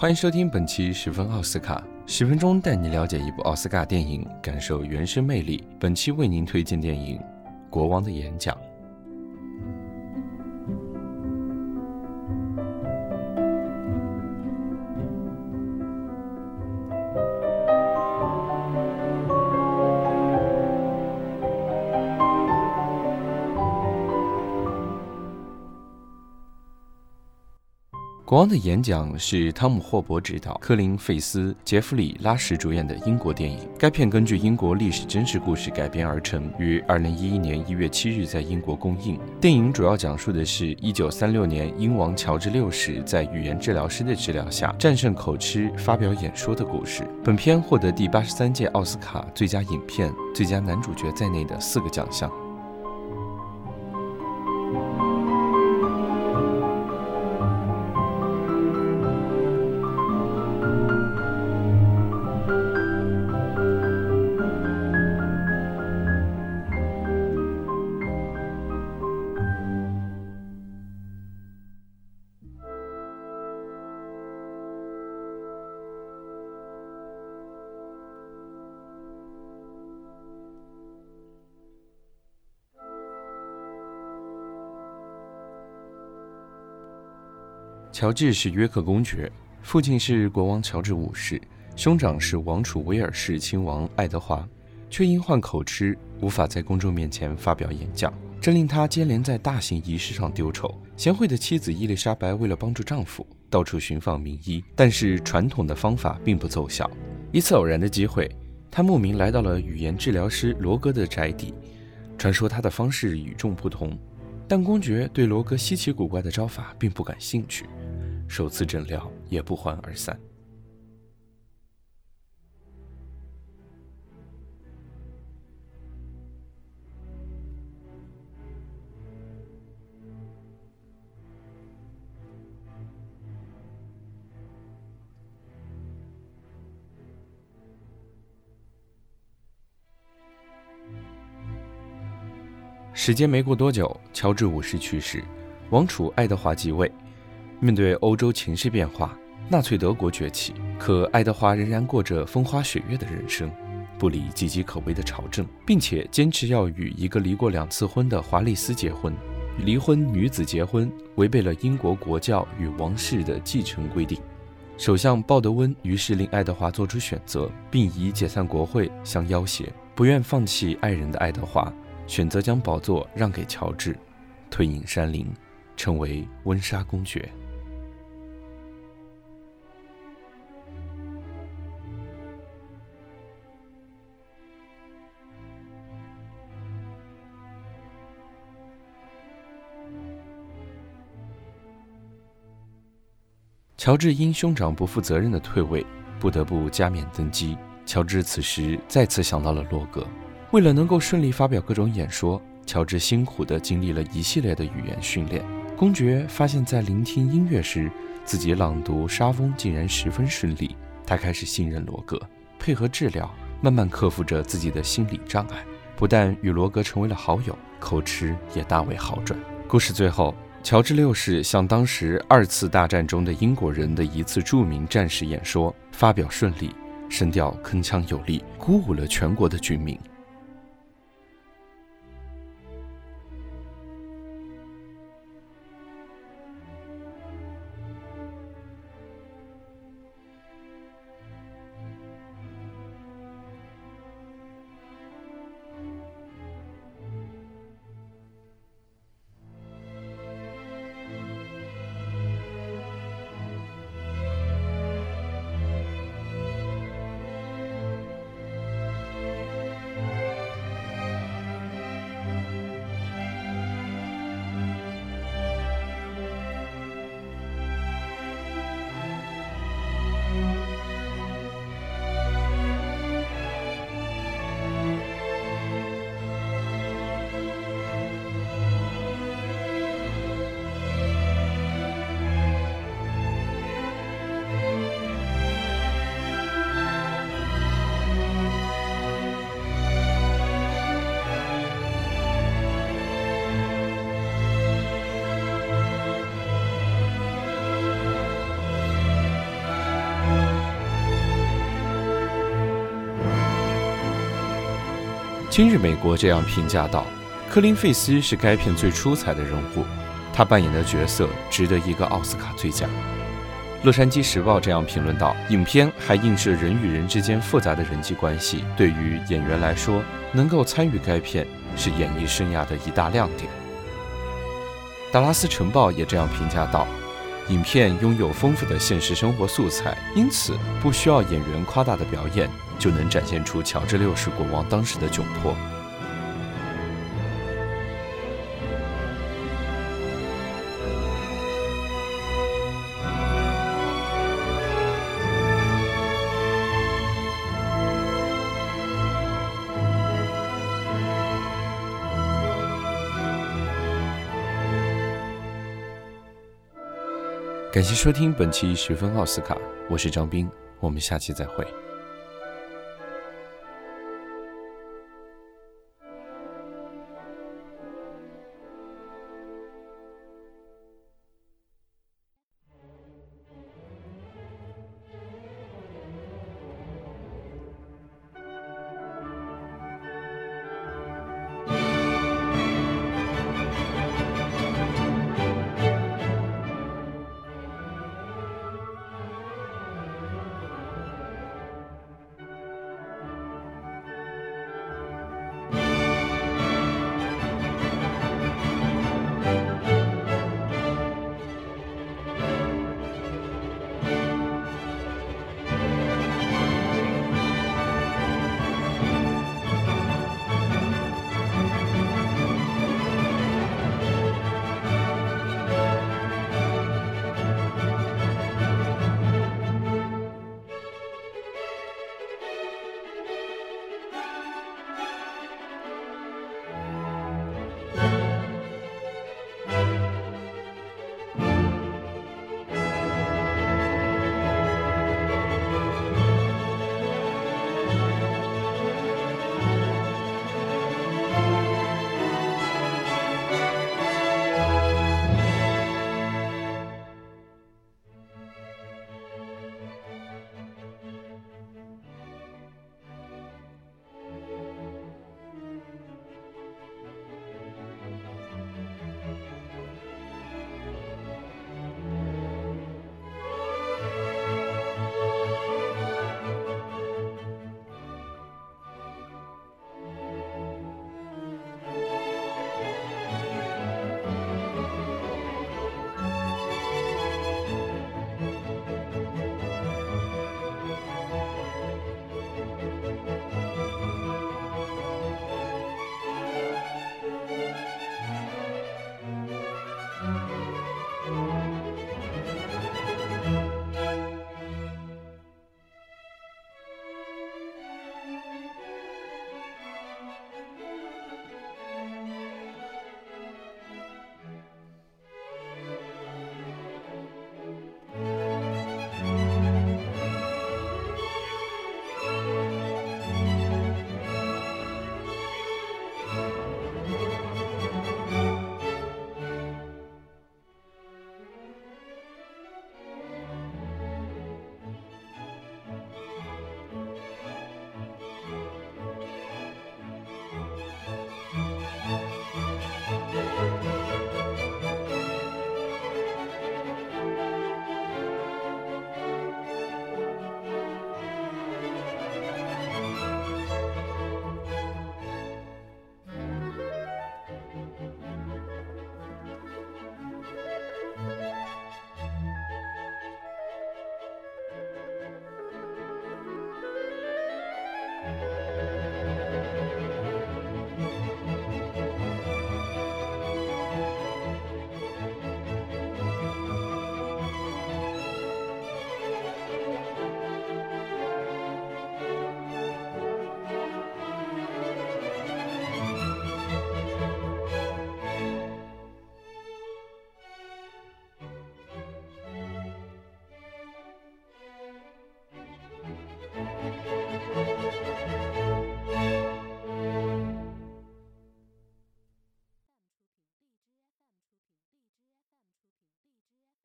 欢迎收听本期十分奥斯卡，十分钟带你了解一部奥斯卡电影，感受原声魅力。本期为您推荐电影《国王的演讲》。国王的演讲是汤姆·霍伯执导、科林·费斯、杰弗里·拉什主演的英国电影。该片根据英国历史真实故事改编而成，于二零一一年一月七日在英国公映。电影主要讲述的是一九三六年英王乔治六世在语言治疗师的治疗下战胜口吃、发表演说的故事。本片获得第八十三届奥斯卡最佳影片、最佳男主角在内的四个奖项。乔治是约克公爵，父亲是国王乔治五世，兄长是王储威尔士亲王爱德华，却因患口吃，无法在公众面前发表演讲，这令他接连在大型仪式上丢丑。贤惠的妻子伊丽莎白为了帮助丈夫，到处寻访名医，但是传统的方法并不奏效。一次偶然的机会，他慕名来到了语言治疗师罗哥的宅邸，传说他的方式与众不同，但公爵对罗格稀奇古怪的招法并不感兴趣。首次诊疗也不欢而散。时间没过多久，乔治五世去世，王储爱德华继位。面对欧洲情势变化，纳粹德国崛起，可爱德华仍然过着风花雪月的人生，不理岌岌可危的朝政，并且坚持要与一个离过两次婚的华丽丝结婚。离婚女子结婚违背了英国国教与王室的继承规定。首相鲍德温于是令爱德华做出选择，并以解散国会相要挟。不愿放弃爱人的爱德华，选择将宝座让给乔治，退隐山林，成为温莎公爵。乔治因兄长不负责任的退位，不得不加冕登基。乔治此时再次想到了洛格。为了能够顺利发表各种演说，乔治辛苦地经历了一系列的语言训练。公爵发现，在聆听音乐时，自己朗读莎翁竟然十分顺利。他开始信任罗格，配合治疗，慢慢克服着自己的心理障碍。不但与罗格成为了好友，口吃也大为好转。故事最后。乔治六世向当时二次大战中的英国人的一次著名战士演说，发表顺利，声调铿锵有力，鼓舞了全国的军民。今日美国这样评价道：“科林·费斯是该片最出彩的人物，他扮演的角色值得一个奥斯卡最佳。”《洛杉矶时报》这样评论道：“影片还映射人与人之间复杂的人际关系，对于演员来说，能够参与该片是演艺生涯的一大亮点。”《达拉斯晨报》也这样评价道：“影片拥有丰富的现实生活素材，因此不需要演员夸大的表演，就能展现出乔治六世国王当时的窘迫。”感谢收听本期十分奥斯卡，我是张斌，我们下期再会。